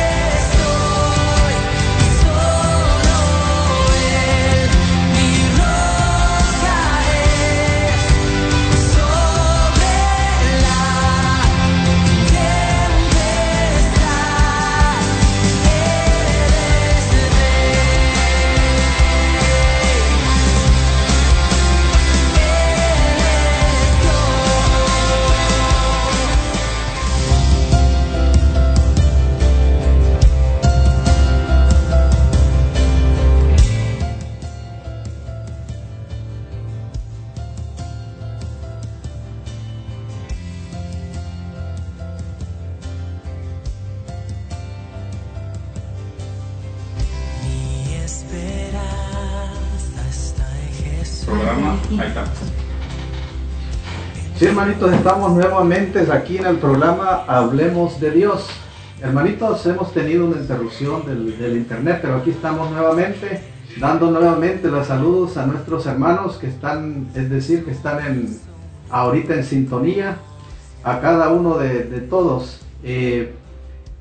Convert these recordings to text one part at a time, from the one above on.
Programa. Hermanitos, estamos nuevamente aquí en el programa Hablemos de Dios. Hermanitos, hemos tenido una interrupción del, del internet, pero aquí estamos nuevamente dando nuevamente los saludos a nuestros hermanos que están, es decir, que están en, ahorita en sintonía, a cada uno de, de todos. Eh,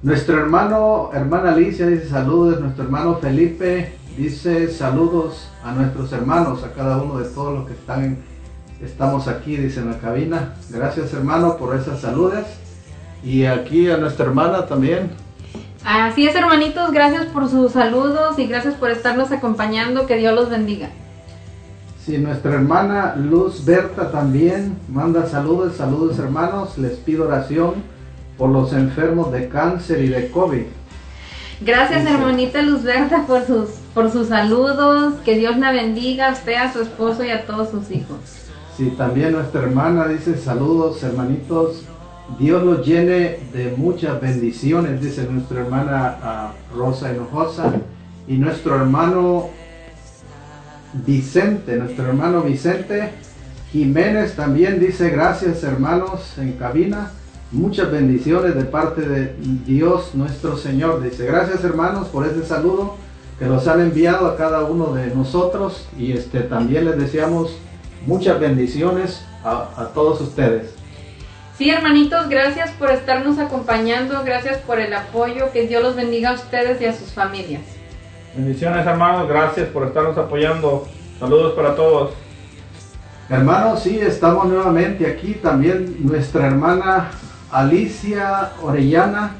nuestro hermano, hermana Alicia dice saludos, nuestro hermano Felipe dice saludos a nuestros hermanos, a cada uno de todos los que están en, estamos aquí, dice en la cabina. Gracias hermano por esas saludes. Y aquí a nuestra hermana también. Así es, hermanitos, gracias por sus saludos y gracias por estarnos acompañando. Que Dios los bendiga. Sí, nuestra hermana Luz Berta también manda saludos, saludos hermanos. Les pido oración por los enfermos de cáncer y de COVID. Gracias, Dice- hermanita Luz Berta, por sus, por sus saludos. Que Dios la bendiga a usted, a su esposo y a todos sus hijos. Sí, también nuestra hermana dice saludos hermanitos. Dios los llene de muchas bendiciones, dice nuestra hermana ah, Rosa Hinojosa. Y nuestro hermano Vicente, nuestro hermano Vicente Jiménez también dice gracias hermanos en cabina. Muchas bendiciones de parte de Dios nuestro Señor. Dice gracias hermanos por ese saludo que los han enviado a cada uno de nosotros y este también les deseamos muchas bendiciones a, a todos ustedes. Sí, hermanitos, gracias por estarnos acompañando. Gracias por el apoyo. Que Dios los bendiga a ustedes y a sus familias. Bendiciones hermanos, gracias por estarnos apoyando. Saludos para todos. Hermanos, sí, estamos nuevamente aquí. También nuestra hermana Alicia Orellana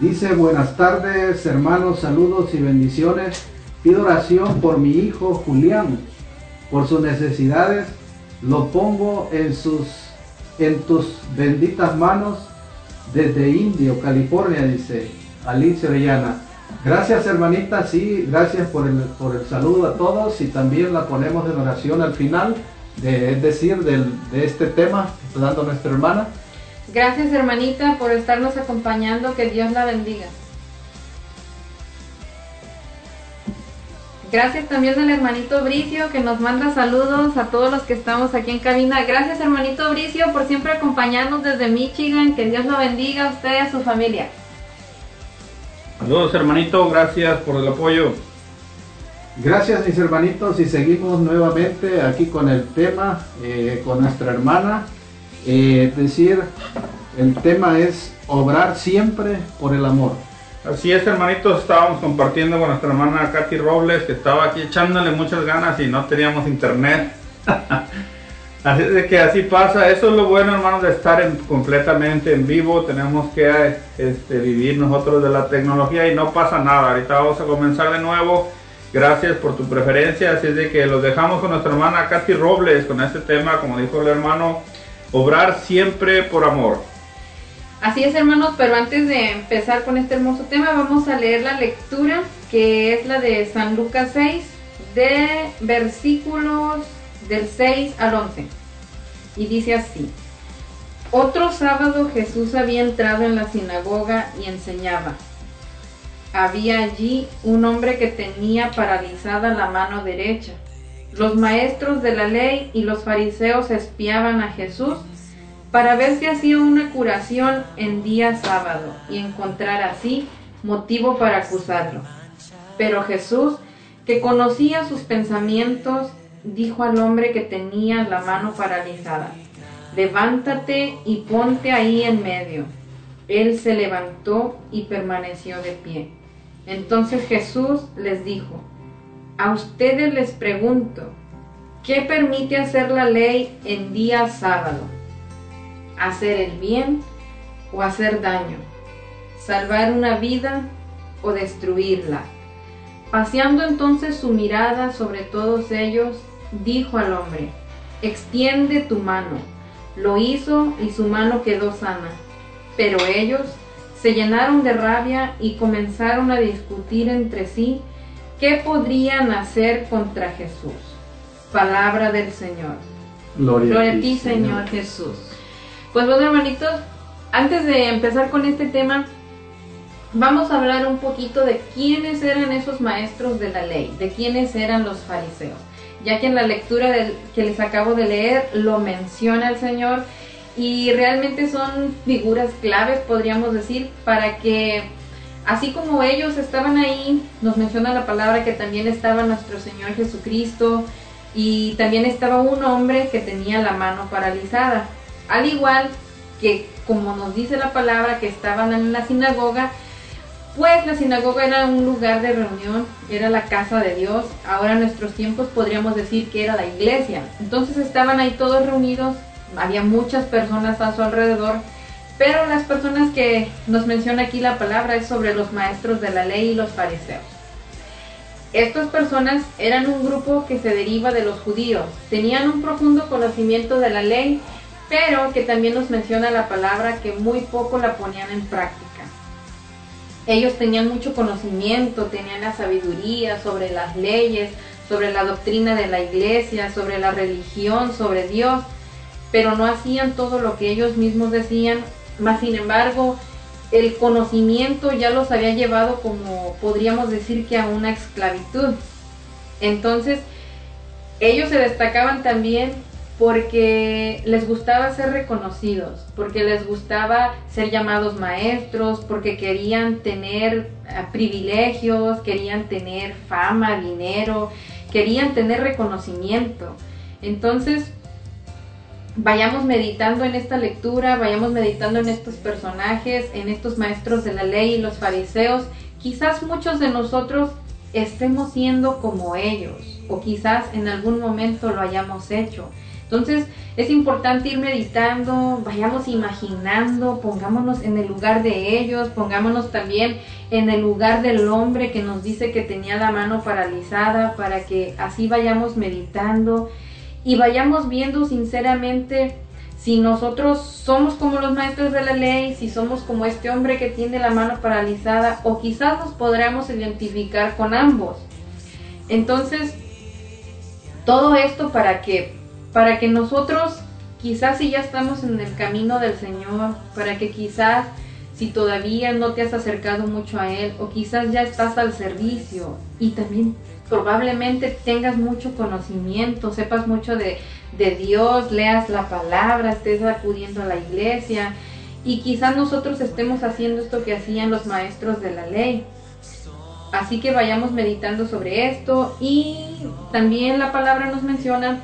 dice buenas tardes hermanos, saludos y bendiciones. Pido oración por mi hijo Julián, por sus necesidades. Lo pongo en sus en tus benditas manos desde Indio, California, dice Alicia Orellana. Gracias hermanita, sí, gracias por el, por el saludo a todos y también la ponemos en oración al final, de, es decir, del- de este tema que dando nuestra hermana. Gracias, hermanita, por estarnos acompañando. Que Dios la bendiga. Gracias también al hermanito Bricio que nos manda saludos a todos los que estamos aquí en cabina. Gracias, hermanito Bricio, por siempre acompañarnos desde Michigan. Que Dios lo bendiga a usted y a su familia. Saludos hermanito, gracias por el apoyo. Gracias mis hermanitos y seguimos nuevamente aquí con el tema, eh, con nuestra hermana. Eh, es decir, el tema es obrar siempre por el amor. Así es hermanitos, estábamos compartiendo con nuestra hermana Katy Robles que estaba aquí echándole muchas ganas y no teníamos internet. así es que así pasa, eso es lo bueno hermanos de estar en- completamente en vivo, tenemos que este, vivir nosotros de la tecnología y no pasa nada, ahorita vamos a comenzar de nuevo. Gracias por tu preferencia, así es de que los dejamos con nuestra hermana Katy Robles con este tema, como dijo el hermano, obrar siempre por amor. Así es, hermanos, pero antes de empezar con este hermoso tema, vamos a leer la lectura que es la de San Lucas 6, de versículos del 6 al 11. Y dice así: Otro sábado Jesús había entrado en la sinagoga y enseñaba. Había allí un hombre que tenía paralizada la mano derecha. Los maestros de la ley y los fariseos espiaban a Jesús para ver si hacía una curación en día sábado y encontrar así motivo para acusarlo. Pero Jesús, que conocía sus pensamientos, dijo al hombre que tenía la mano paralizada, levántate y ponte ahí en medio. Él se levantó y permaneció de pie. Entonces Jesús les dijo, a ustedes les pregunto, ¿qué permite hacer la ley en día sábado? ¿Hacer el bien o hacer daño? ¿Salvar una vida o destruirla? Paseando entonces su mirada sobre todos ellos, dijo al hombre, extiende tu mano. Lo hizo y su mano quedó sana. Pero ellos se llenaron de rabia y comenzaron a discutir entre sí qué podrían hacer contra Jesús. Palabra del Señor. Gloria, a ti, Señor, Jesús. Pues bueno, hermanitos, antes de empezar con este tema, vamos a hablar un poquito de quiénes eran esos maestros de la ley, de quiénes eran los fariseos ya que en la lectura que les acabo de leer lo menciona el Señor y realmente son figuras claves, podríamos decir, para que así como ellos estaban ahí, nos menciona la palabra que también estaba nuestro Señor Jesucristo y también estaba un hombre que tenía la mano paralizada, al igual que como nos dice la palabra que estaban en la sinagoga, pues la sinagoga era un lugar de reunión, era la casa de Dios. Ahora en nuestros tiempos podríamos decir que era la iglesia. Entonces estaban ahí todos reunidos, había muchas personas a su alrededor, pero las personas que nos menciona aquí la palabra es sobre los maestros de la ley y los fariseos. Estas personas eran un grupo que se deriva de los judíos, tenían un profundo conocimiento de la ley, pero que también nos menciona la palabra que muy poco la ponían en práctica ellos tenían mucho conocimiento, tenían la sabiduría sobre las leyes, sobre la doctrina de la iglesia, sobre la religión, sobre Dios, pero no hacían todo lo que ellos mismos decían, más sin embargo, el conocimiento ya los había llevado como podríamos decir que a una esclavitud. Entonces, ellos se destacaban también porque les gustaba ser reconocidos, porque les gustaba ser llamados maestros, porque querían tener eh, privilegios, querían tener fama, dinero, querían tener reconocimiento. Entonces, vayamos meditando en esta lectura, vayamos meditando en estos personajes, en estos maestros de la ley y los fariseos. Quizás muchos de nosotros estemos siendo como ellos, o quizás en algún momento lo hayamos hecho entonces es importante ir meditando, vayamos imaginando, pongámonos en el lugar de ellos, pongámonos también en el lugar del hombre que nos dice que tenía la mano paralizada, para que así vayamos meditando y vayamos viendo sinceramente si nosotros somos como los maestros de la ley, si somos como este hombre que tiene la mano paralizada o quizás nos podremos identificar con ambos. Entonces, todo esto para que para que nosotros quizás si ya estamos en el camino del Señor, para que quizás si todavía no te has acercado mucho a Él o quizás ya estás al servicio y también probablemente tengas mucho conocimiento, sepas mucho de, de Dios, leas la palabra, estés acudiendo a la iglesia y quizás nosotros estemos haciendo esto que hacían los maestros de la ley. Así que vayamos meditando sobre esto y también la palabra nos menciona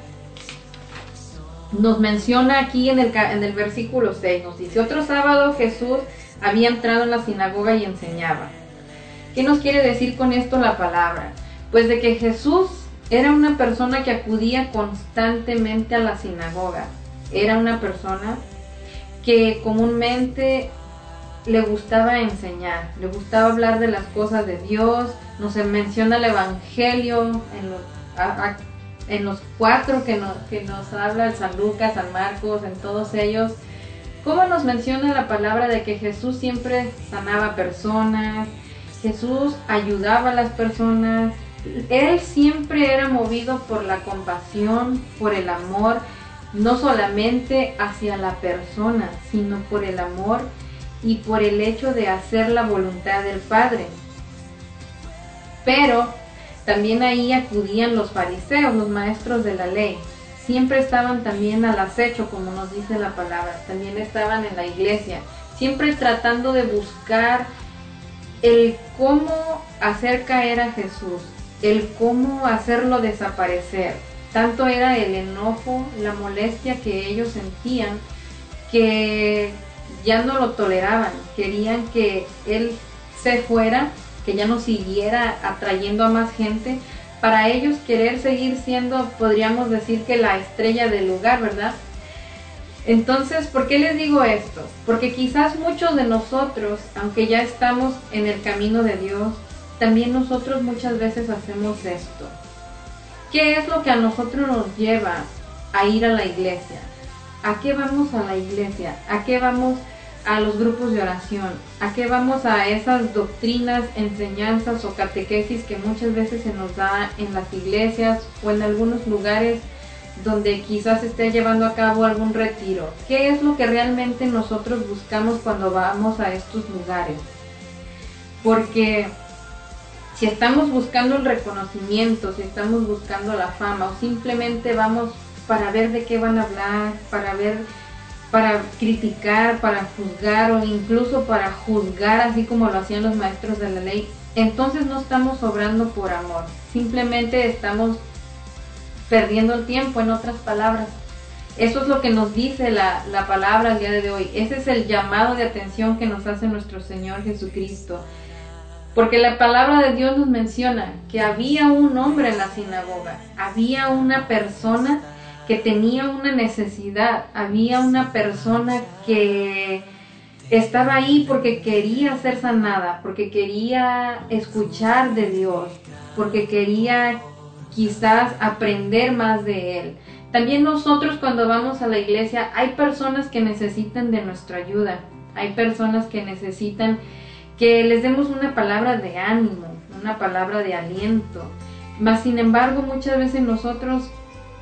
nos menciona aquí en el, en el versículo 6, nos dice, otro sábado Jesús había entrado en la sinagoga y enseñaba. ¿Qué nos quiere decir con esto la palabra? Pues de que Jesús era una persona que acudía constantemente a la sinagoga. Era una persona que comúnmente le gustaba enseñar, le gustaba hablar de las cosas de Dios. Nos menciona el Evangelio en los, en los cuatro que nos, que habla San Lucas, San Marcos, en todos ellos, cómo nos menciona la palabra de que Jesús siempre sanaba personas, Jesús ayudaba a las personas, Él siempre era movido por la compasión, por el amor, no solamente hacia la persona, sino por el amor y por el hecho de hacer la voluntad del Padre. Pero también ahí acudían los fariseos, los maestros de la ley. Siempre estaban también al acecho, como nos dice la palabra. También estaban en la iglesia, siempre tratando de buscar el cómo hacer caer a Jesús, el cómo hacerlo desaparecer. Tanto era el enojo, la molestia que ellos sentían que ya no lo toleraban, querían que él se fuera, que ya no siguiera atrayendo a más gente, para ellos querer seguir siendo, podríamos decir que la estrella del lugar, ¿verdad? Entonces, ¿por qué les digo esto? Porque quizás muchos de nosotros, aunque ya estamos en el camino de Dios, también nosotros muchas veces hacemos esto. ¿Qué es lo que a nosotros nos lleva a ir a la iglesia? ¿A qué vamos a la iglesia? ¿A qué vamos a los grupos de oración? ¿A qué vamos a esas doctrinas, enseñanzas o catequesis que muchas veces se nos da en las iglesias o en algunos lugares donde quizás esté llevando a cabo algún retiro? ¿Qué es lo que realmente nosotros buscamos cuando vamos a estos lugares? Porque si estamos buscando el reconocimiento, si estamos buscando la fama o simplemente vamos para ver de qué van a hablar, para ver, para criticar, para juzgar o incluso para juzgar así como lo hacían los maestros de la ley, entonces no estamos obrando por amor, simplemente estamos perdiendo el tiempo, en otras palabras. Eso es lo que nos dice la, la palabra el día de hoy. Ese es el llamado de atención que nos hace nuestro Señor Jesucristo. Porque la palabra de Dios nos menciona que había un hombre en la sinagoga, había una persona que tenía una necesidad, había una persona que estaba ahí porque quería ser sanada, porque quería escuchar de Dios, porque quería quizás aprender más de Él. También nosotros cuando vamos a la iglesia hay personas que necesitan de nuestra ayuda, hay personas que necesitan que les demos una palabra de ánimo, una palabra de aliento. Mas, sin embargo, muchas veces nosotros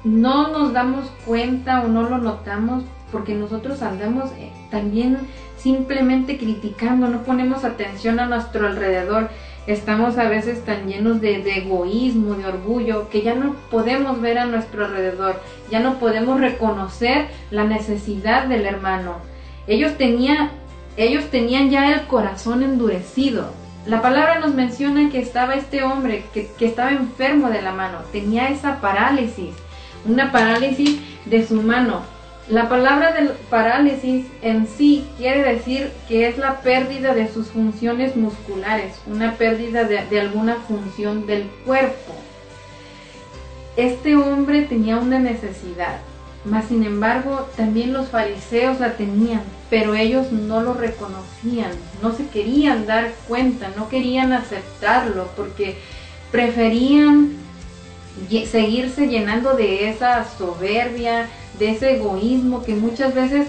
no nos damos cuenta o no lo notamos porque nosotros andamos eh, también simplemente criticando, no ponemos atención a nuestro alrededor. Estamos a veces tan llenos de, egoísmo, de orgullo, que ya no podemos ver a nuestro alrededor, ya no podemos reconocer la necesidad del hermano. Ellos tenían ellos tenían ya el corazón endurecido. La palabra nos menciona que estaba este hombre que, estaba enfermo de la mano, tenía esa parálisis, una parálisis de su mano. La palabra del parálisis en sí quiere decir que es la pérdida de sus funciones musculares, una pérdida de, de alguna función del cuerpo. Este hombre tenía una necesidad, mas sin embargo también los fariseos la tenían, pero ellos no lo reconocían, no se querían dar cuenta, no querían aceptarlo, porque preferían seguirse llenando de esa soberbia, de ese egoísmo que muchas veces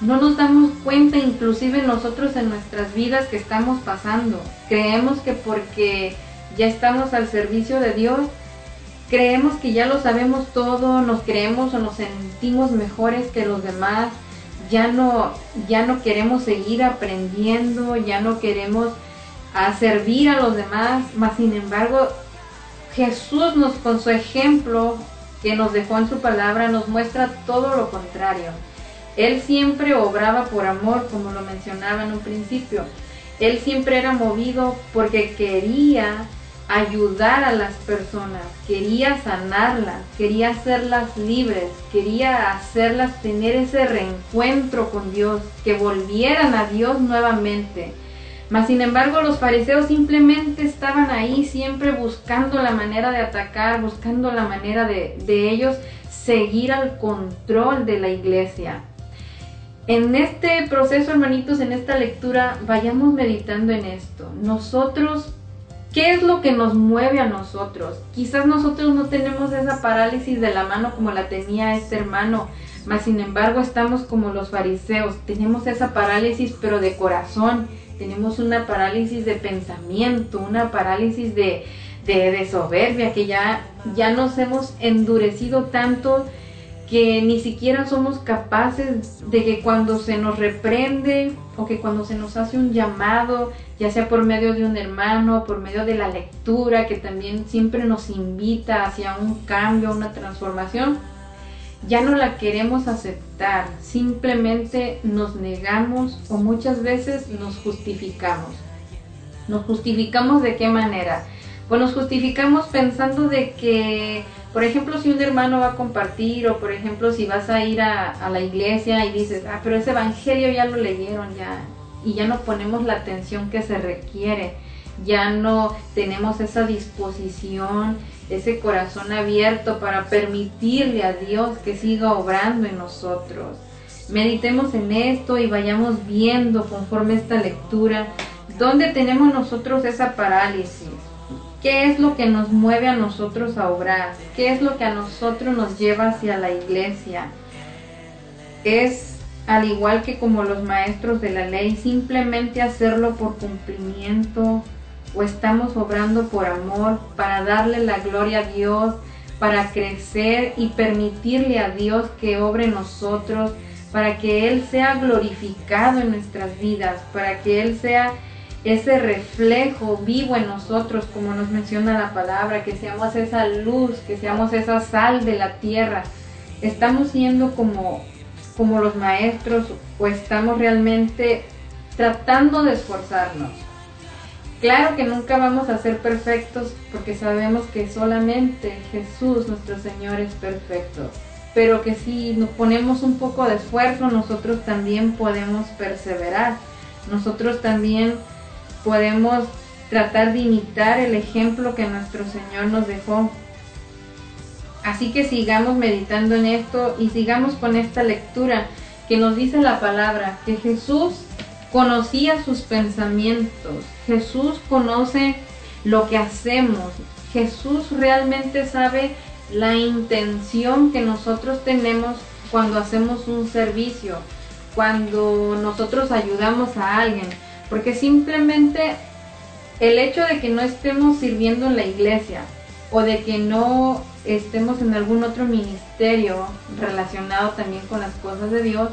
no nos damos cuenta, inclusive nosotros en nuestras vidas que estamos pasando. Creemos que porque ya estamos al servicio de Dios, creemos que ya lo sabemos todo, nos creemos o nos sentimos mejores que los demás, ya no, ya no queremos seguir aprendiendo, ya no queremos servir a los demás, mas sin embargo Jesús nos con su ejemplo que nos dejó en su palabra nos muestra todo lo contrario. Él siempre obraba por amor, como lo mencionaba en un principio. Él siempre era movido porque quería ayudar a las personas, quería sanarlas, quería hacerlas libres, quería hacerlas tener ese reencuentro con Dios, que volvieran a Dios nuevamente. Mas sin embargo los fariseos simplemente estaban ahí siempre buscando la manera de atacar, buscando la manera de, de ellos seguir al control de la iglesia. En este proceso, hermanitos, en esta lectura, vayamos meditando en esto. Nosotros ¿Qué es lo que nos mueve a nosotros? Quizás nosotros no tenemos esa parálisis de la mano como la tenía este hermano, mas sin embargo estamos como los fariseos, tenemos esa parálisis pero de corazón, tenemos una parálisis de pensamiento, una parálisis de, de, soberbia, que ya, ya nos hemos endurecido tanto que ni siquiera somos capaces de que cuando se nos reprende o que cuando se nos hace un llamado, ya sea por medio de un hermano, por medio de la lectura, que también siempre nos invita hacia un cambio, una transformación, ya no la queremos aceptar, simplemente nos negamos o muchas veces nos justificamos. ¿Nos justificamos de qué manera? Pues nos justificamos pensando de que por ejemplo, si un hermano va a compartir o por ejemplo si vas a ir a, la iglesia y dices, ah, pero ese evangelio ya lo leyeron ya y ya no ponemos la atención que se requiere, ya no tenemos esa disposición, ese corazón abierto para permitirle a Dios que siga obrando en nosotros. Meditemos en esto y vayamos viendo conforme esta lectura dónde tenemos nosotros esa parálisis ¿Qué es lo que nos mueve a nosotros a obrar? ¿Qué es lo que a nosotros nos lleva hacia la iglesia? Es al igual que como los maestros de la ley, simplemente hacerlo por cumplimiento o estamos obrando por amor para darle la gloria a Dios, para crecer y permitirle a Dios que obre en nosotros, para que Él sea glorificado en nuestras vidas, para que Él sea ese reflejo vivo en nosotros, como nos menciona la palabra, que seamos esa luz, que seamos esa sal de la tierra. ¿Estamos siendo como, como los maestros o estamos realmente tratando de esforzarnos? Claro que nunca vamos a ser perfectos porque sabemos que solamente Jesús nuestro Señor es perfecto, pero que si nos ponemos un poco de esfuerzo nosotros también podemos perseverar, nosotros también podemos tratar de imitar el ejemplo que nuestro Señor nos dejó. Así que sigamos meditando en esto y sigamos con esta lectura que nos dice la palabra, que Jesús conocía sus pensamientos, Jesús conoce lo que hacemos, Jesús realmente sabe la intención que nosotros tenemos cuando hacemos un servicio, cuando nosotros ayudamos a alguien. Porque simplemente el hecho de que no estemos sirviendo en la iglesia o de que no estemos en algún otro ministerio relacionado también con las cosas de Dios,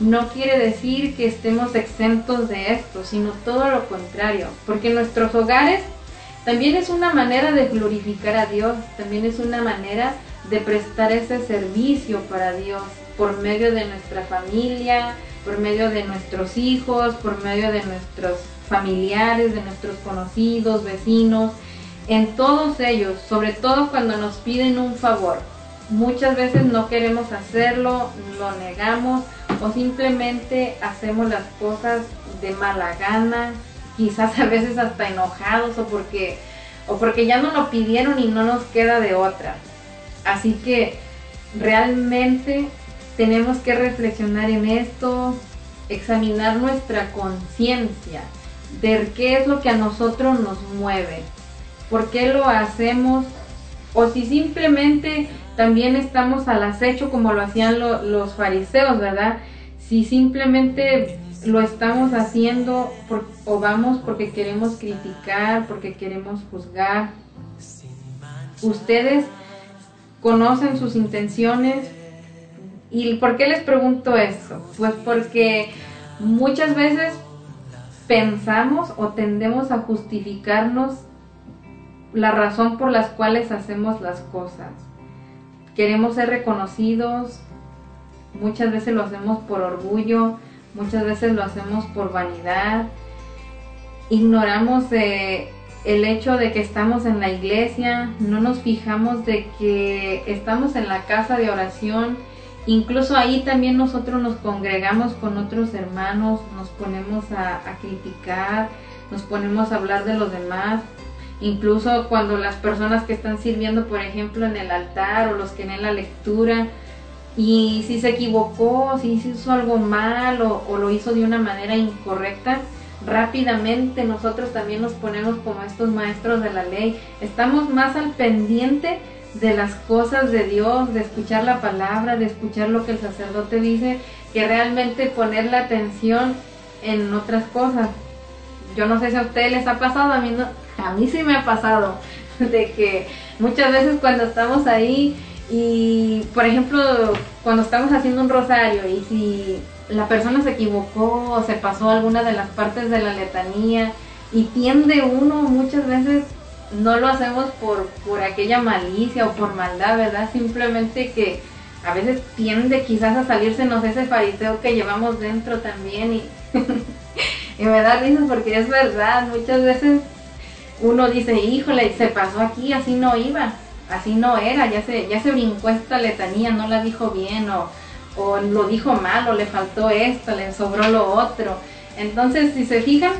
no quiere decir que estemos exentos de esto, sino todo lo contrario, porque nuestros hogares también es una manera de glorificar a Dios, también es una manera de prestar ese servicio para Dios por medio de nuestra familia, por medio de nuestros hijos, por medio de nuestros familiares, de nuestros conocidos, vecinos, en todos ellos, sobre todo cuando nos piden un favor. Muchas veces no queremos hacerlo, lo negamos o simplemente hacemos las cosas de mala gana, quizás a veces hasta enojados o porque, o porque ya no lo pidieron y no nos queda de otra. Así que realmente tenemos que reflexionar en esto, examinar nuestra conciencia, ver qué es lo que a nosotros nos mueve, por qué lo hacemos, o si simplemente también estamos al acecho como lo hacían los fariseos, ¿verdad? Si simplemente lo estamos haciendo o vamos porque queremos criticar, porque queremos juzgar. Ustedes conocen sus intenciones, ¿Y por qué les pregunto eso? Pues porque muchas veces pensamos o tendemos a justificarnos la razón por las cuales hacemos las cosas. Queremos ser reconocidos, muchas veces lo hacemos por orgullo, muchas veces lo hacemos por vanidad. Ignoramos el hecho de que estamos en la iglesia, no nos fijamos de que estamos en la casa de oración Incluso ahí también nosotros nos congregamos con otros hermanos, nos ponemos a, criticar, nos ponemos a hablar de los demás. Incluso cuando las personas que están sirviendo, por ejemplo, en el altar o los que en la lectura, y si se equivocó, si hizo algo mal o, o lo hizo de una manera incorrecta, rápidamente nosotros también nos ponemos como estos maestros de la ley. Estamos más al pendiente de las cosas de Dios, de escuchar la palabra, de escuchar lo que el sacerdote dice, que realmente poner la atención en otras cosas. Yo no sé si a ustedes les ha pasado, a mí no, a mí sí me ha pasado, de que muchas veces cuando estamos ahí Y, por ejemplo, cuando estamos haciendo un rosario y si la persona se equivocó o se pasó alguna de las partes de la letanía y tiende uno muchas veces no lo hacemos por, por aquella malicia o por maldad, ¿verdad? Simplemente que a veces tiende quizás a salírsenos ese fariseo que llevamos dentro también y me da risa porque es verdad, muchas veces uno dice, híjole, se pasó aquí, así no iba, así no era, ya se, ya se brincó esta letanía, no la dijo bien o, o lo dijo mal o le faltó esto, le sobró lo otro. Entonces, si se fijan,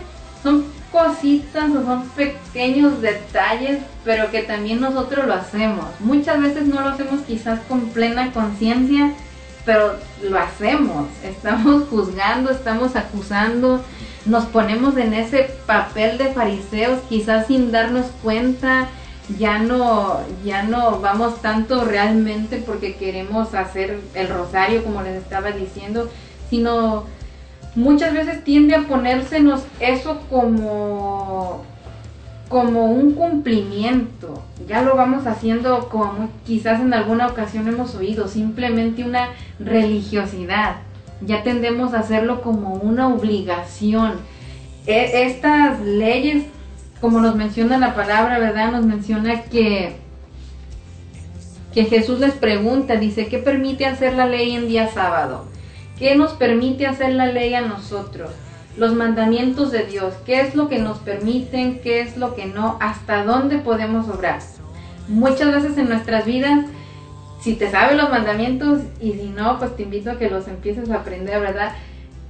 son cositas o son pequeños detalles, pero que también nosotros lo hacemos. Muchas veces no lo hacemos quizás con plena conciencia, pero lo hacemos. Estamos juzgando, estamos acusando, nos ponemos en ese papel de fariseos, quizás sin darnos cuenta. Ya no, ya no vamos tanto realmente porque queremos hacer el rosario, como les estaba diciendo, sino muchas veces tiende a ponérsenos eso como como un cumplimiento. Ya lo vamos haciendo como quizás en alguna ocasión hemos oído, simplemente una religiosidad. Ya tendemos a hacerlo como una obligación. E, estas leyes, como nos menciona la palabra, ¿verdad? Nos menciona que que Jesús les pregunta, dice, ¿qué permite hacer la ley en día sábado? ¿Qué nos permite hacer la ley a nosotros? Los mandamientos de Dios, ¿qué es lo que nos permiten? ¿Qué es lo que no? ¿Hasta dónde podemos obrar? Muchas veces en nuestras vidas, si te sabes los mandamientos y si no, pues te invito a que los empieces a aprender, ¿verdad?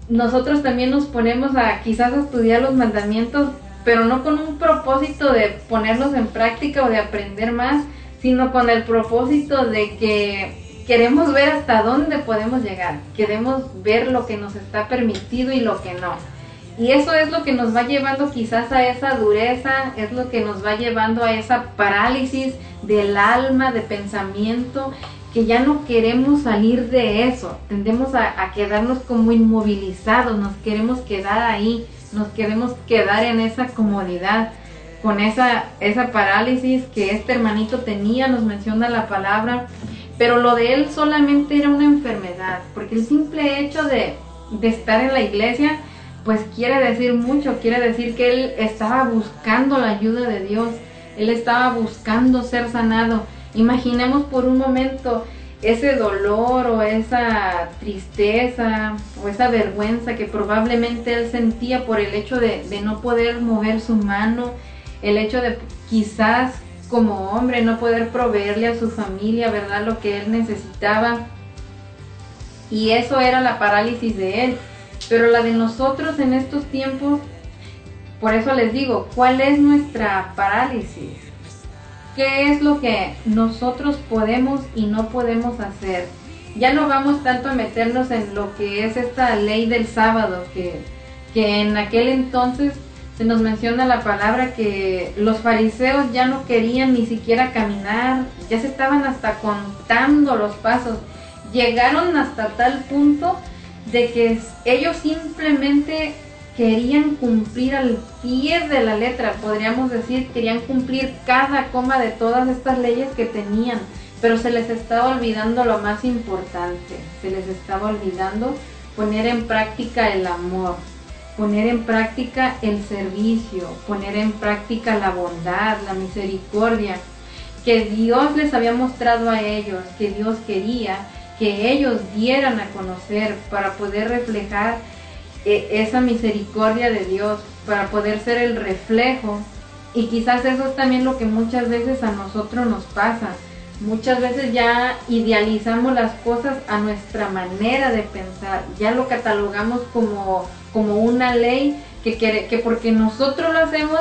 Nosotros también nos ponemos a quizás a estudiar los mandamientos, pero no con un propósito de ponerlos en práctica o de aprender más, sino con el propósito de que queremos ver hasta dónde podemos llegar, queremos ver lo que nos está permitido y lo que no. Y eso es lo que nos va llevando quizás a esa dureza, es lo que nos va llevando a esa parálisis del alma, de pensamiento, que ya no queremos salir de eso, tendemos a, quedarnos como inmovilizados, nos queremos quedar ahí, nos queremos quedar en esa comodidad, con esa, esa parálisis que este hermanito tenía, nos menciona la palabra, pero lo de él solamente era una enfermedad, porque el simple hecho de, estar en la iglesia, pues quiere decir mucho, quiere decir que él estaba buscando la ayuda de Dios, él estaba buscando ser sanado. Imaginemos por un momento ese dolor o esa tristeza o esa vergüenza que probablemente él sentía por el hecho de, no poder mover su mano, el hecho de quizás como hombre, no poder proveerle a su familia, ¿verdad? Lo que él necesitaba. Y eso era la parálisis de él. Pero la de nosotros en estos tiempos, por eso les digo, ¿cuál es nuestra parálisis? ¿Qué es lo que nosotros podemos y no podemos hacer? Ya no vamos tanto a meternos en lo que es esta ley del sábado, que, que en aquel entonces se nos menciona la palabra que los fariseos ya no querían ni siquiera caminar, ya se estaban hasta contando los pasos, llegaron hasta tal punto de que ellos simplemente querían cumplir al pie de la letra, podríamos decir, querían cumplir cada coma de todas estas leyes que tenían, pero se les estaba olvidando lo más importante, se les estaba olvidando poner en práctica el amor poner en práctica el servicio, poner en práctica la bondad, la misericordia que Dios les había mostrado a ellos, que Dios quería que ellos dieran a conocer para poder reflejar eh, esa misericordia de Dios, para poder ser el reflejo. Y quizás eso es también lo que muchas veces a nosotros nos pasa. Muchas veces ya idealizamos las cosas a nuestra manera de pensar, ya lo catalogamos como como una ley que, quiere, que porque nosotros lo hacemos,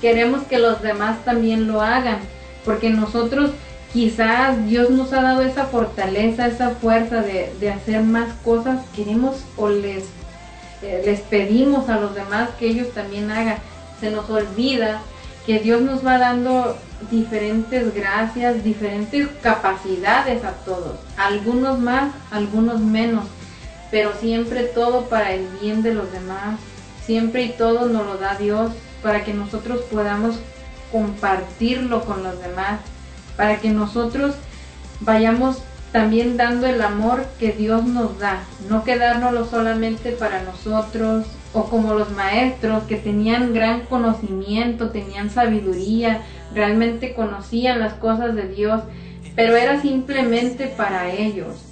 queremos que los demás también lo hagan, porque nosotros quizás Dios nos ha dado esa fortaleza, esa fuerza de, de hacer más cosas, queremos o les, eh, les pedimos a los demás que ellos también hagan. Se nos olvida que Dios nos va dando diferentes gracias, diferentes capacidades a todos, algunos más, algunos menos pero siempre todo para el bien de los demás, siempre y todo nos lo da Dios para que nosotros podamos compartirlo con los demás, para que nosotros vayamos también dando el amor que Dios nos da, no quedárnoslo solamente para nosotros o como los maestros que tenían gran conocimiento, tenían sabiduría, realmente conocían las cosas de Dios, pero era simplemente para ellos.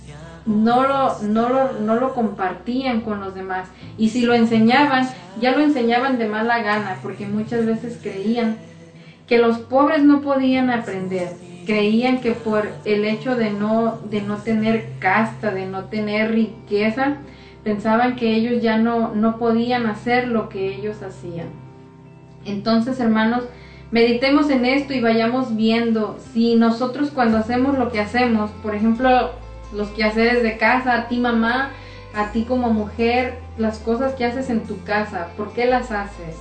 No lo, no, lo, no lo compartían con los demás. Y si lo enseñaban, ya lo enseñaban de mala gana, porque muchas veces creían que los pobres no podían aprender creían que por el hecho de no, de no tener casta, de no tener riqueza, pensaban que ellos ya no, no podían hacer lo que ellos hacían. Entonces, hermanos, meditemos en esto y vayamos viendo si nosotros cuando hacemos lo que hacemos, por ejemplo, los quehaceres de casa, a ti mamá, a ti como mujer, las cosas que haces en tu casa, ¿por qué las haces?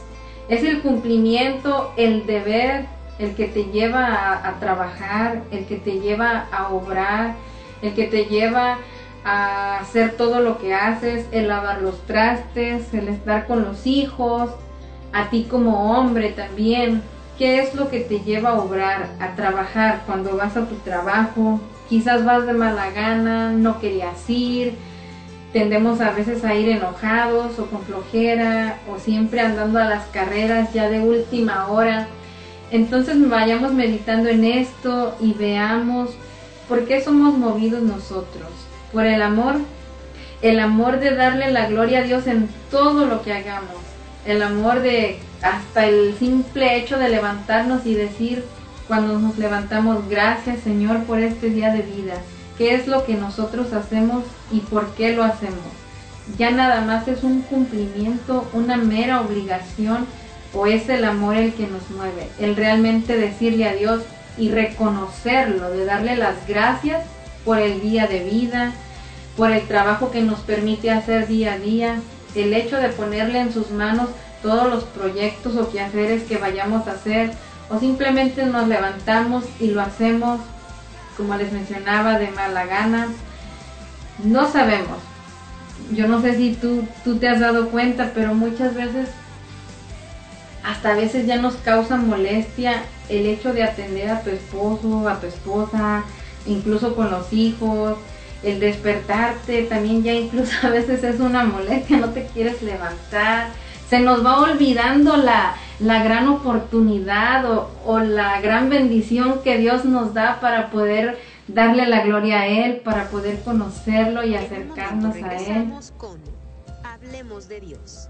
Es el cumplimiento, el deber el que te lleva a, trabajar, el que te lleva a obrar, el que te lleva a hacer todo lo que haces, el lavar los trastes, el estar con los hijos, a ti como hombre también. ¿Qué es lo que te lleva a obrar, a trabajar cuando vas a tu trabajo? Quizás vas de mala gana, no querías ir, tendemos a veces a ir enojados o con flojera o siempre andando a las carreras ya de última hora entonces vayamos meditando en esto y veamos por qué somos movidos nosotros. Por el amor, el amor de darle la gloria a Dios en todo lo que hagamos. El amor de hasta el simple hecho de levantarnos y decir cuando nos levantamos, gracias Señor por este día de vida. ¿Qué es lo que nosotros hacemos y por qué lo hacemos? Ya nada más es un cumplimiento, una mera obligación o es el amor el que nos mueve, el realmente decirle a Dios y reconocerlo, de darle las gracias por el día de vida, por el trabajo que nos permite hacer día a día, el hecho de ponerle en sus manos todos los proyectos o quehaceres que vayamos a hacer, o simplemente nos levantamos y lo hacemos, como les mencionaba, de mala gana. No sabemos. Yo no sé si tú, tú te has dado cuenta, pero muchas veces hasta a veces ya nos causa molestia el hecho de atender a tu esposo, a tu esposa, incluso con los hijos, el despertarte también ya incluso a veces es una molestia, no te quieres levantar, se nos va olvidando la, gran oportunidad o, o, la gran bendición que Dios nos da para poder darle la gloria a Él, para poder conocerlo y acercarnos a Él. Hablemos de Dios.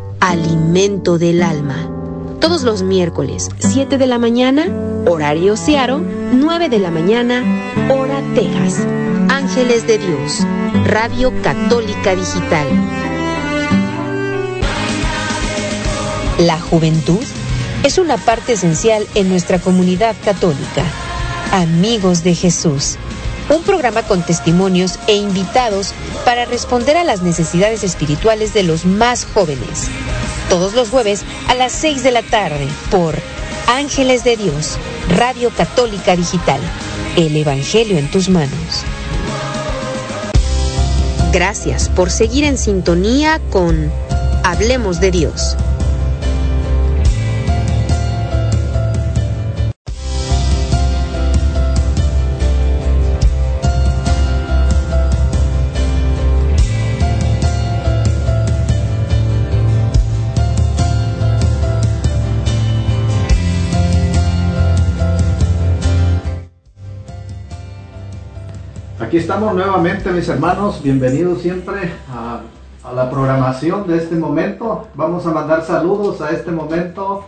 Alimento del Alma todos los miércoles, 7 de la mañana, horario Searo, 9 de la mañana, hora Texas. Ángeles de Dios, Radio Católica Digital. La juventud es una parte esencial en nuestra comunidad católica. Amigos de Jesús un programa con testimonios e invitados para responder a las necesidades espirituales de los más jóvenes. Todos los jueves a las 6 de la tarde por Ángeles de Dios, Radio Católica Digital. El Evangelio en tus manos. Gracias por seguir en sintonía con Hablemos de Dios. Aquí estamos nuevamente mis hermanos, bienvenidos siempre a, la programación de este momento. Vamos a mandar saludos a este momento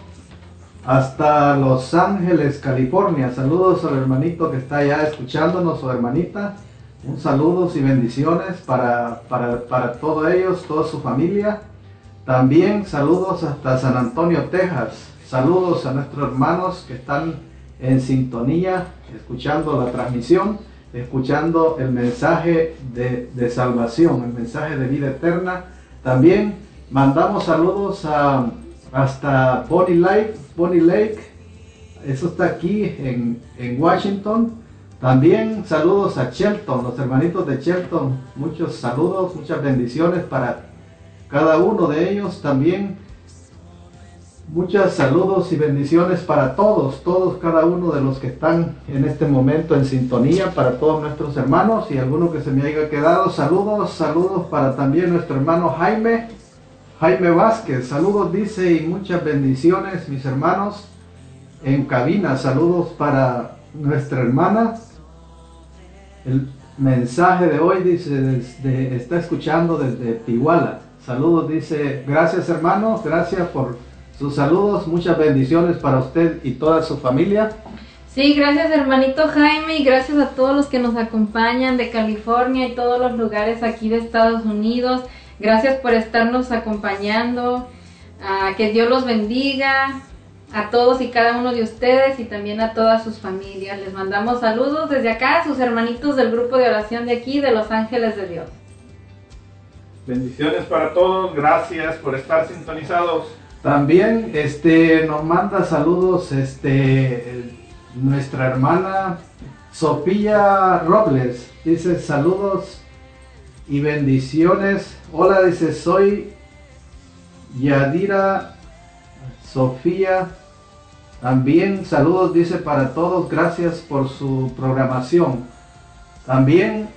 hasta Los Ángeles, California. Saludos al hermanito que está allá escuchándonos o hermanita. Un saludos y bendiciones para, para, para todos ellos, toda su familia. También saludos hasta San Antonio, Texas. Saludos a nuestros hermanos que están en sintonía, escuchando la transmisión, escuchando el mensaje de, de salvación, el mensaje de vida eterna. También mandamos saludos a, hasta Bonnie Lake, Bonnie Lake, eso está aquí en, en Washington. También saludos a Shelton, los hermanitos de Shelton. Muchos saludos, muchas bendiciones para cada uno de ellos. También muchas saludos y bendiciones para todos, todos, cada uno de los que están en este momento en sintonía, para todos nuestros hermanos y alguno que se me haya quedado. Saludos, saludos para también nuestro hermano Jaime, Jaime Vázquez. Saludos, dice, y muchas bendiciones, mis hermanos, en cabina. Saludos para nuestra hermana el mensaje de hoy dice, está escuchando desde Tihuala. Saludos, dice, gracias hermanos, gracias por sus saludos, muchas bendiciones para usted y toda su familia. Sí, gracias hermanito Jaime y gracias a todos los que nos acompañan de California y todos los lugares aquí de Estados Unidos. Gracias por estarnos acompañando. Ah, que Dios los bendiga a todos y cada uno de ustedes y también a todas sus familias. Les mandamos saludos desde acá a sus hermanitos del grupo de oración de aquí, de Los Ángeles de Dios. Bendiciones para todos, gracias por estar sintonizados. También este, nos manda saludos este, nuestra hermana Sofía Robles. Dice saludos y bendiciones. Hola, dice soy Yadira Sofía también saludos, dice, para todos, gracias por su programación. También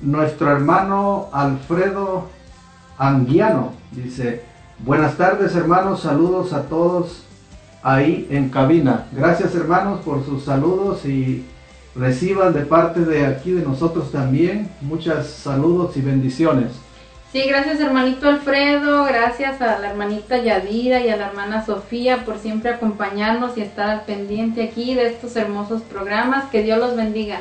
nuestro hermano Alfredo Anguiano dice, buenas tardes hermanos, saludos a todos ahí en cabina. Gracias hermanos por sus saludos y reciban de parte de aquí de nosotros también muchas saludos y bendiciones. Sí, gracias hermanito Alfredo, gracias a la hermanita Yadira y a la hermana Sofía por siempre acompañarnos y estar al pendiente aquí de estos hermosos programas. Que Dios los bendiga.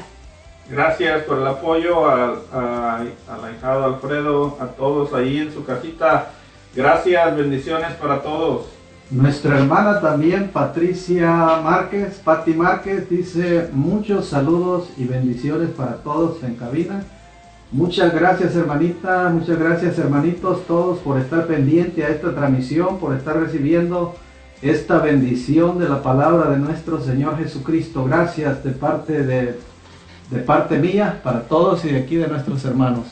Gracias por el apoyo al, al ahijado Alfredo, a todos ahí en su casita. Gracias, bendiciones para todos. Nuestra hermana también, Patricia Márquez, Patti Márquez, dice muchos saludos y bendiciones para todos en cabina. Muchas gracias hermanita, muchas gracias hermanitos todos por estar pendiente a esta transmisión, por estar recibiendo esta bendición de la palabra de nuestro Señor Jesucristo. Gracias de parte de, de parte mía para todos y de aquí de nuestros hermanos.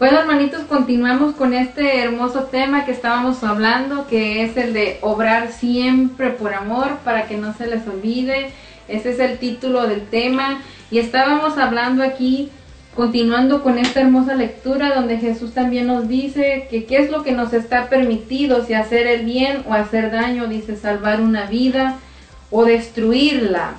Bueno, hermanitos, continuamos con este hermoso tema que estábamos hablando, que es el de obrar siempre por amor, para que no se les olvide. Ese es el título del tema. Y estábamos hablando aquí, continuando con esta hermosa lectura, donde Jesús también nos dice que qué es lo que nos está permitido, si hacer el bien o hacer daño, dice salvar una vida o destruirla.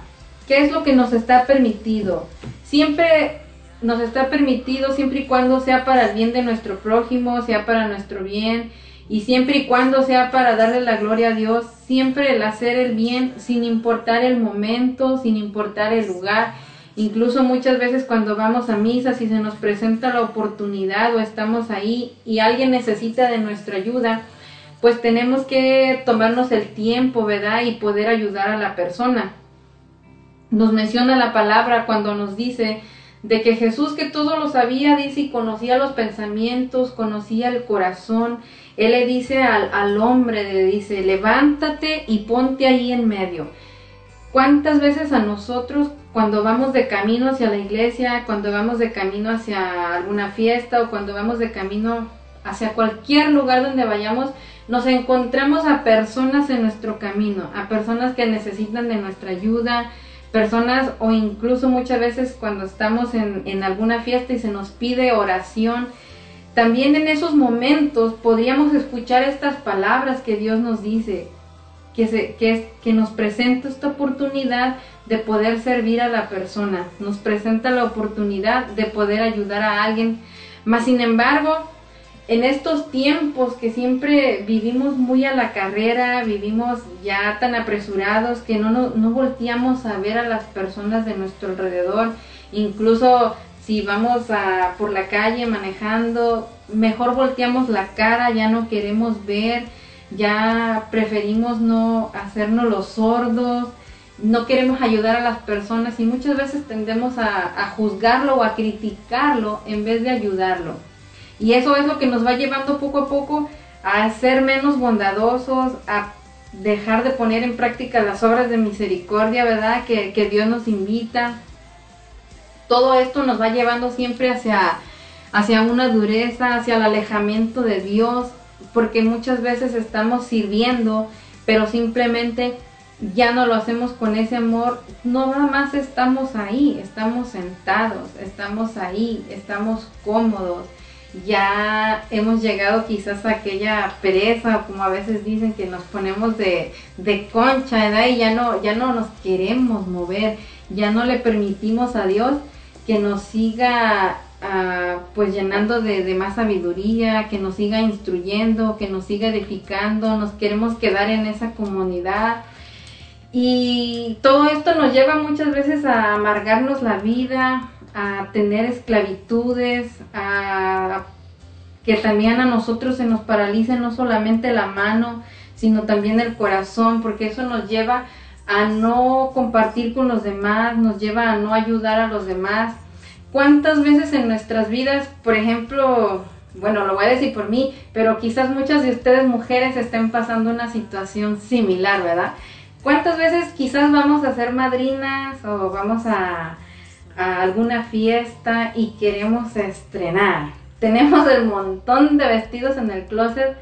¿Qué es lo que nos está permitido? Siempre nos está permitido, siempre y cuando sea para el bien de nuestro prójimo, sea para nuestro bien, y siempre y cuando sea para darle la gloria a Dios, siempre el hacer el bien sin importar el momento, sin importar el lugar Incluso muchas veces cuando vamos a misa, si se nos presenta la oportunidad o estamos ahí y alguien necesita de nuestra ayuda, pues tenemos que tomarnos el tiempo, ¿verdad? Y poder ayudar a la persona. Nos menciona la palabra cuando nos dice de que Jesús que todo lo sabía, dice, y conocía los pensamientos, conocía el corazón. Él le dice al, al hombre, le dice, levántate y ponte ahí en medio. ¿Cuántas veces a nosotros cuando vamos de camino hacia la iglesia, cuando vamos de camino hacia alguna fiesta o cuando vamos de camino hacia cualquier lugar donde vayamos, nos encontramos a personas en nuestro camino, a personas que necesitan de nuestra ayuda, personas o incluso muchas veces cuando estamos en, en alguna fiesta y se nos pide oración, también en esos momentos podríamos escuchar estas palabras que Dios nos dice, que, se, que, que nos presenta esta oportunidad de poder servir a la persona, nos presenta la oportunidad de poder ayudar a alguien. Mas, sin embargo, en estos tiempos que siempre vivimos muy a la carrera, vivimos ya tan apresurados que no, no, no volteamos a ver a las personas de nuestro alrededor, incluso si vamos a, por la calle manejando, mejor volteamos la cara, ya no queremos ver ya preferimos no hacernos los sordos, no queremos ayudar a las personas y muchas veces tendemos a, juzgarlo o a criticarlo en vez de ayudarlo. Y eso es lo que nos va llevando poco a poco a ser menos bondadosos, a dejar de poner en práctica las obras de misericordia, ¿verdad? Que, Dios nos invita. Todo esto nos va llevando siempre hacia, hacia una dureza, hacia el alejamiento de Dios, porque muchas veces estamos sirviendo, pero simplemente ya no lo hacemos con ese amor, no nada más estamos ahí, estamos sentados, estamos ahí, estamos cómodos, ya hemos llegado quizás a aquella pereza como a veces dicen que nos ponemos de, concha, ¿verdad? Y ya no, ya no nos queremos mover, ya no le permitimos a Dios que nos siga ah, pues llenando de, de, más sabiduría, que nos siga instruyendo, que nos siga edificando, nos queremos quedar en esa comunidad. Y todo esto nos lleva muchas veces a amargarnos la vida, a tener esclavitudes, a que también a nosotros se nos paralice no solamente la mano, sino también el corazón, porque eso nos lleva a no compartir con los demás, nos lleva a no ayudar a los demás. ¿Cuántas veces en nuestras vidas, por ejemplo, bueno, lo voy a decir por mí, pero quizás muchas de ustedes mujeres estén pasando una situación similar, ¿verdad? ¿Cuántas veces quizás vamos a ser madrinas o vamos a a alguna fiesta y queremos estrenar. Tenemos el montón de vestidos en el closet,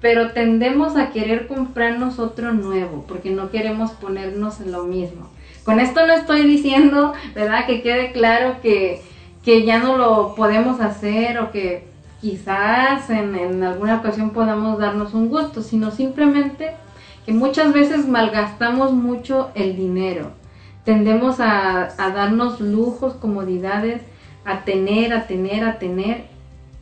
pero tendemos a querer comprarnos otro nuevo porque no queremos ponernos lo mismo. Con esto no estoy diciendo, ¿verdad? Que quede claro que, que ya no lo podemos hacer o que quizás en, en alguna ocasión podamos darnos un gusto, sino simplemente que muchas veces malgastamos mucho el dinero tendemos a, darnos lujos, comodidades, a tener, a tener, a tener,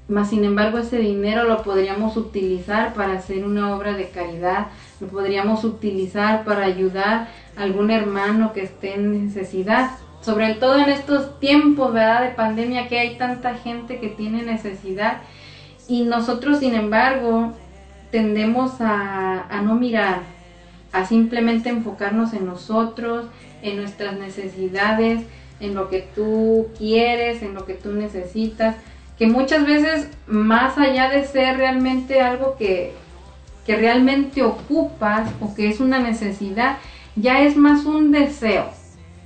más sin embargo ese dinero lo podríamos utilizar para hacer una obra de caridad, lo podríamos utilizar para ayudar a algún hermano que esté en necesidad. Sobre todo en estos tiempos, ¿verdad? De pandemia que hay tanta gente que tiene necesidad y nosotros, sin embargo, tendemos a no mirar, a simplemente enfocarnos en nosotros, en nuestras necesidades, en lo que tú quieres, en lo que tú necesitas, que muchas veces más allá de ser realmente algo que, que realmente ocupas o que es una necesidad, ya es más un deseo,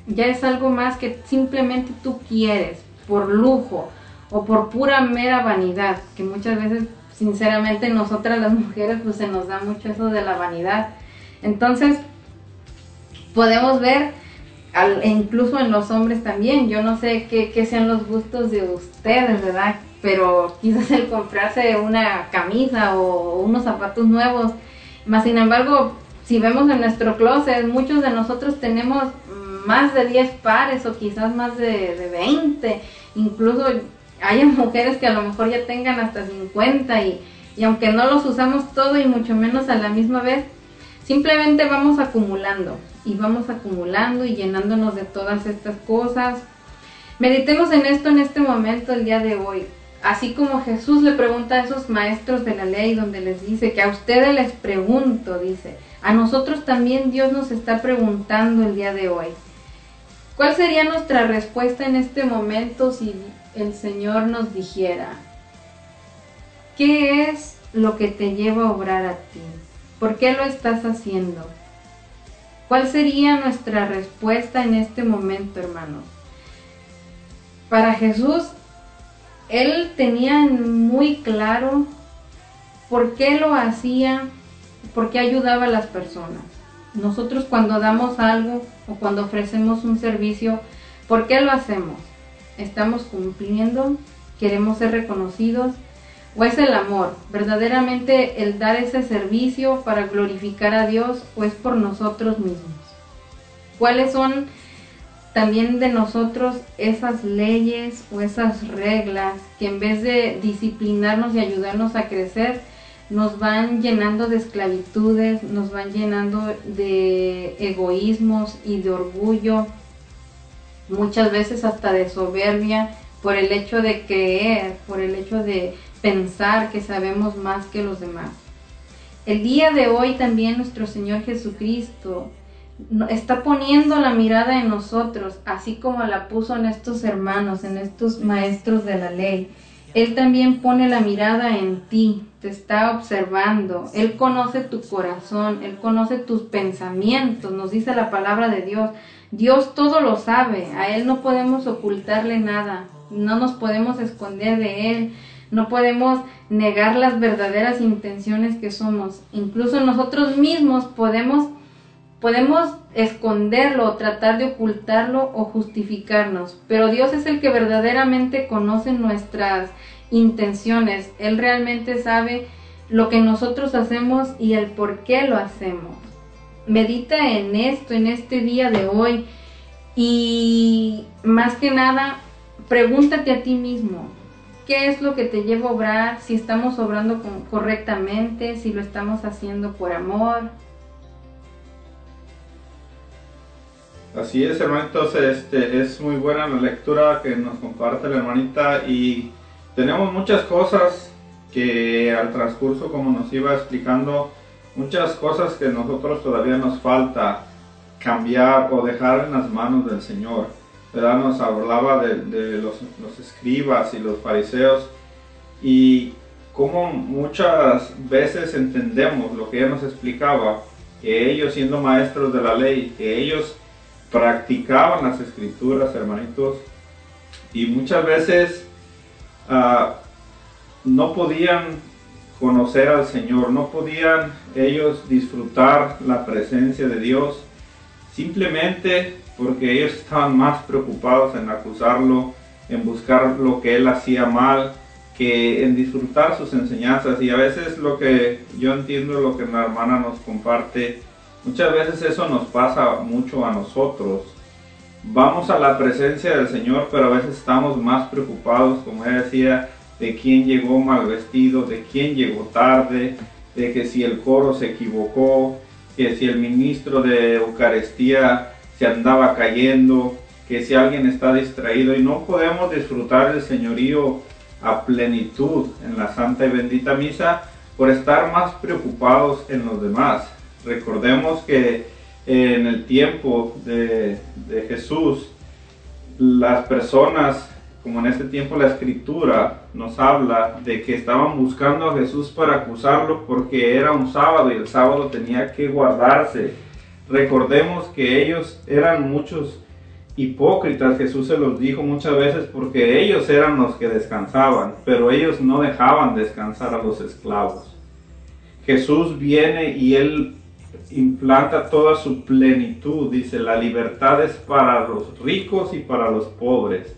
ya es algo más que simplemente tú quieres por lujo o por pura mera vanidad, que muchas veces sinceramente nosotras las mujeres pues se nos da mucho eso de la vanidad. Entonces podemos ver incluso en los hombres también. Yo no sé qué, sean los gustos de ustedes, ¿verdad? Pero quizás el comprarse una camisa o unos zapatos nuevos. Más sin embargo, si vemos en nuestro closet, muchos de nosotros tenemos más de 10 pares o quizás más de, de 20. Incluso hay mujeres que a lo mejor ya tengan hasta 50 y, y aunque no los usamos todo y mucho menos a la misma vez, simplemente vamos acumulando y vamos acumulando y llenándonos de todas estas cosas. Meditemos en esto en este momento, el día de hoy. Así como Jesús le pregunta a esos maestros de la ley, donde les dice que a ustedes les pregunto, dice, a nosotros también Dios nos está preguntando el día de hoy. ¿Cuál sería nuestra respuesta en este momento si el Señor nos dijera, ¿qué es lo que te lleva a obrar a ti? ¿Por qué lo estás haciendo? ¿Cuál sería nuestra respuesta en este momento, hermanos? Para Jesús, Él tenía muy claro por qué lo hacía, por qué ayudaba a las personas. Nosotros cuando damos algo o cuando ofrecemos un servicio, ¿por qué lo hacemos? ¿Estamos cumpliendo? ¿Queremos ser reconocidos? ¿O es el amor, verdaderamente el dar ese servicio para glorificar a Dios o es por nosotros mismos? ¿Cuáles son también de nosotros esas leyes o esas reglas que en vez de disciplinarnos y ayudarnos a crecer, nos van llenando de esclavitudes, nos van llenando de egoísmos y de orgullo, muchas veces hasta de soberbia por el hecho de creer, por el hecho de pensar que sabemos más que los demás. El día de hoy también nuestro Señor Jesucristo está poniendo la mirada en nosotros, así como la puso en estos hermanos, en estos maestros de la ley. Él también pone la mirada en ti, te está observando, Él conoce tu corazón, Él conoce tus pensamientos, nos dice la palabra de Dios. Dios todo lo sabe, a Él no podemos ocultarle nada, no nos podemos esconder de Él, no podemos negar las verdaderas intenciones que somos. Incluso nosotros mismos podemos Podemos esconderlo, tratar de ocultarlo o justificarnos, pero Dios es el que verdaderamente conoce nuestras intenciones. Él realmente sabe lo que nosotros hacemos y el por qué lo hacemos. Medita en esto, en este día de hoy y más que nada, pregúntate a ti mismo, ¿qué es lo que te lleva a obrar? Si estamos obrando correctamente, si lo estamos haciendo por amor, Así es, hermanitos, este, es muy buena la lectura que nos comparte la hermanita y tenemos muchas cosas que al transcurso, como nos iba explicando, muchas cosas que nosotros todavía nos falta cambiar o dejar en las manos del Señor. ¿Verdad? Nos hablaba de, los, escribas y los fariseos y cómo muchas veces entendemos lo que ella nos explicaba, que ellos siendo maestros de la ley, que ellos practicaban las escrituras, hermanitos, y muchas veces ah, no podían conocer al Señor, no podían ellos disfrutar la presencia de Dios, simplemente porque ellos estaban más preocupados en acusarlo, en buscar lo que él hacía mal, que en disfrutar sus enseñanzas. Y a veces lo que yo entiendo, lo que la hermana nos comparte, Muchas veces eso nos pasa mucho a nosotros. Vamos a la presencia del Señor, pero a veces estamos más preocupados, como ella decía, de quién llegó mal vestido, de quién llegó tarde, de que si el coro se equivocó, que si el ministro de Eucaristía se andaba cayendo, que si alguien está distraído y no podemos disfrutar del señorío a plenitud en la santa y bendita misa por estar más preocupados en los demás. Recordemos que en el tiempo de, Jesús, las personas, como en este tiempo la escritura nos habla de que estaban buscando a Jesús para acusarlo porque era un sábado y el sábado tenía que guardarse. Recordemos que ellos eran muchos hipócritas, Jesús se los dijo muchas veces porque ellos eran los que descansaban, pero ellos no dejaban descansar a los esclavos. Jesús viene y él implanta toda su plenitud. Dice, la libertad es para los ricos y para los pobres,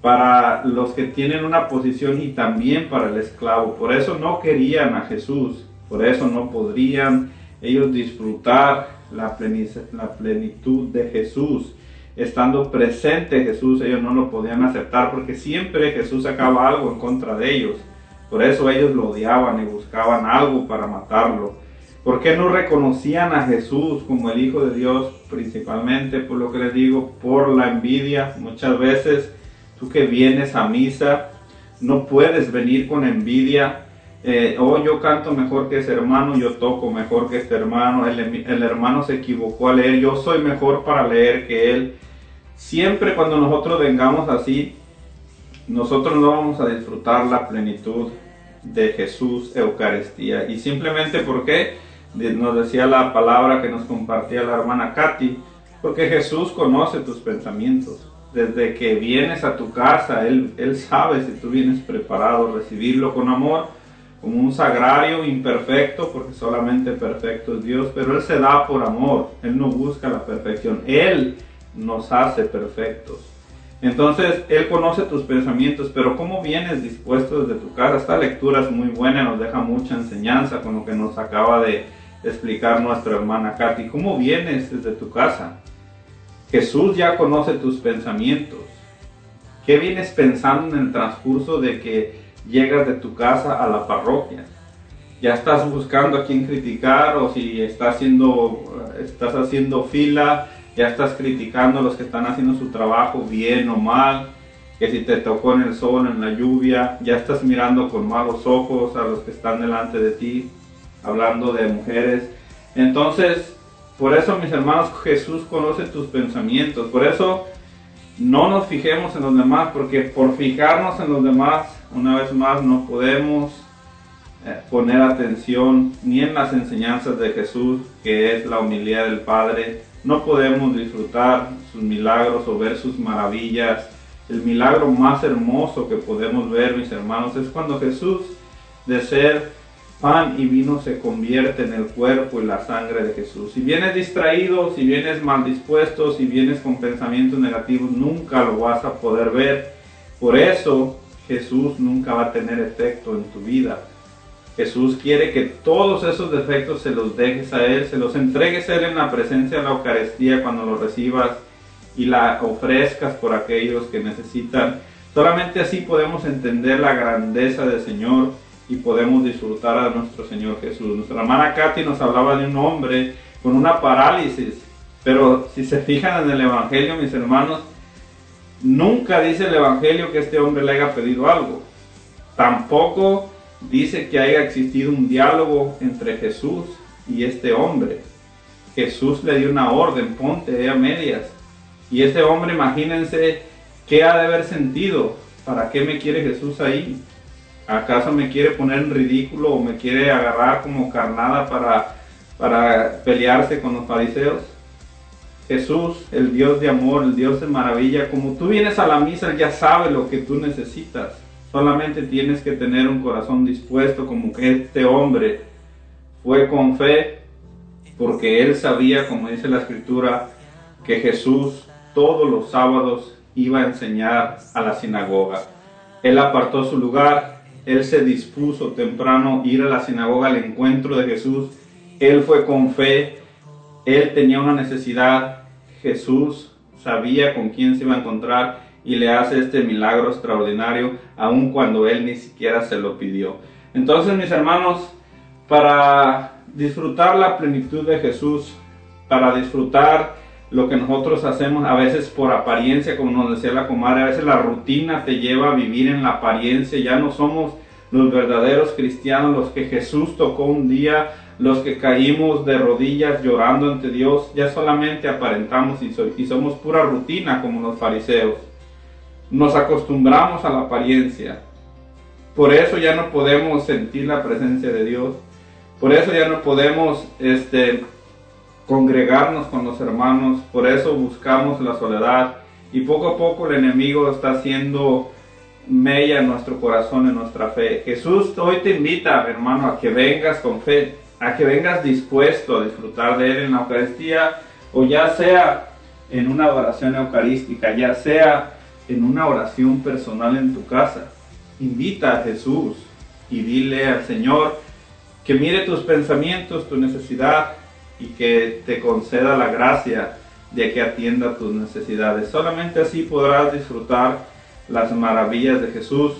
para los que tienen una posición y también para el esclavo. Por eso no querían a Jesús, por eso no podrían ellos disfrutar la plenitud, de Jesús. Estando presente Jesús, ellos no lo podían aceptar porque siempre Jesús sacaba algo en contra de ellos. Por eso ellos lo odiaban y buscaban algo para matarlo. ¿Por qué no reconocían a Jesús como el Hijo de Dios? Principalmente por lo que les digo, por la envidia. Muchas veces tú que vienes a misa, no puedes venir con envidia. Eh, oh, yo canto mejor que ese hermano, yo toco mejor que este hermano, el, hermano se equivocó a leer, yo soy mejor para leer que él. Siempre cuando nosotros vengamos así, nosotros no vamos a disfrutar la plenitud de Jesús Eucaristía. Y simplemente porque nos decía la palabra que nos compartía la hermana Katy, porque Jesús conoce tus pensamientos. Desde que vienes a tu casa, Él, Él sabe si tú vienes preparado a recibirlo con amor, como un sagrario imperfecto, porque solamente perfecto es Dios, pero Él se da por amor, Él no busca la perfección, Él nos hace perfectos. Entonces, Él conoce tus pensamientos, pero ¿cómo vienes dispuesto desde tu casa? Esta lectura es muy buena, nos deja mucha enseñanza con lo que nos acaba de, explicar nuestra hermana Katy. ¿Cómo vienes desde tu casa? Jesús ya conoce tus pensamientos. ¿Qué vienes pensando en el transcurso de que llegas de tu casa a la parroquia? ¿Ya estás buscando a quién criticar o si estás haciendo, estás haciendo fila, ya estás criticando a los que están haciendo su trabajo bien o mal? Que si te tocó en el sol, en la lluvia, ya estás mirando con malos ojos a los que están delante de ti hablando de mujeres. Entonces, por eso mis hermanos, Jesús conoce tus pensamientos. Por eso no nos fijemos en los demás, porque por fijarnos en los demás, una vez más, no podemos eh, poner atención ni en las enseñanzas de Jesús, que es la humildad del Padre. No podemos disfrutar sus milagros o ver sus maravillas. El milagro más hermoso que podemos ver, mis hermanos, es cuando Jesús, de ser pan y vino, se convierte en el cuerpo y la sangre de Jesús. Si vienes distraído, si vienes mal dispuesto, si vienes con pensamientos negativos, nunca lo vas a poder ver. Por eso Jesús nunca va a tener efecto en tu vida. Jesús quiere que todos esos defectos se los dejes a Él, se los entregues a Él en la presencia de la Eucaristía cuando lo recibas y la ofrezcas por aquellos que necesitan. Solamente así podemos entender la grandeza del Señor y podemos disfrutar a nuestro Señor Jesús. Nuestra hermana Katy nos hablaba de un hombre con una parálisis, pero si se fijan en el Evangelio, mis hermanos, nunca dice el Evangelio que este hombre le haya pedido algo. Tampoco dice que haya existido un diálogo entre Jesús y este hombre. Jesús le dio una orden, ponte a medias. Y este hombre, imagínense qué ha de haber sentido. ¿Para qué me quiere Jesús ahí? ¿Acaso me quiere poner en ridículo o me quiere agarrar como carnada para, para pelearse con los fariseos? Jesús, el Dios de amor, el Dios de maravilla, como tú vienes a la misa, ya sabe lo que tú necesitas. Solamente tienes que tener un corazón dispuesto como que este hombre fue con fe porque él sabía, como dice la escritura, que Jesús todos los sábados iba a enseñar a la sinagoga. Él apartó su lugar, él se dispuso temprano ir a la sinagoga al encuentro de Jesús. Él fue con fe, él tenía una necesidad, Jesús sabía con quién se iba a encontrar y le hace este milagro extraordinario, aun cuando él ni siquiera se lo pidió. Entonces, mis hermanos, para disfrutar la plenitud de Jesús, para disfrutar lo que nosotros hacemos a veces por apariencia, como nos decía la comadre, a veces la rutina te lleva a vivir en la apariencia, ya no somos los verdaderos cristianos, los que Jesús tocó un día, los que caímos de rodillas llorando ante Dios, ya solamente aparentamos y, somos pura rutina como los fariseos nos acostumbramos a la apariencia. Por eso ya no podemos sentir la presencia de Dios. Por eso ya no podemos este, congregarnos con los hermanos. Por eso buscamos la soledad. Y poco a poco el enemigo está haciendo mella en nuestro corazón, en nuestra fe. Jesús hoy te invita, hermano, a que vengas con fe, a que vengas dispuesto a disfrutar de Él en la Eucaristía, o ya sea en una oración eucarística, ya sea en una oración personal en tu casa. Invita a Jesús y dile al Señor que mire tus pensamientos, tu necesidad y que te conceda la gracia de que atienda tus necesidades. Solamente así podrás disfrutar las maravillas de Jesús.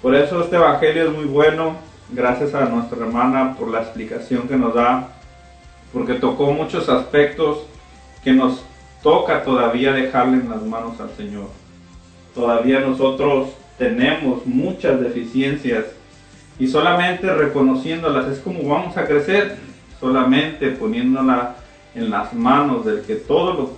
Por eso este Evangelio es muy bueno. Gracias a nuestra hermana por la explicación que nos da, porque tocó muchos aspectos que nos toca todavía dejarle en las manos al Señor. Todavía nosotros tenemos muchas deficiencias y solamente reconociéndolas es como vamos a crecer, solamente poniéndola en las manos del que todo lo puede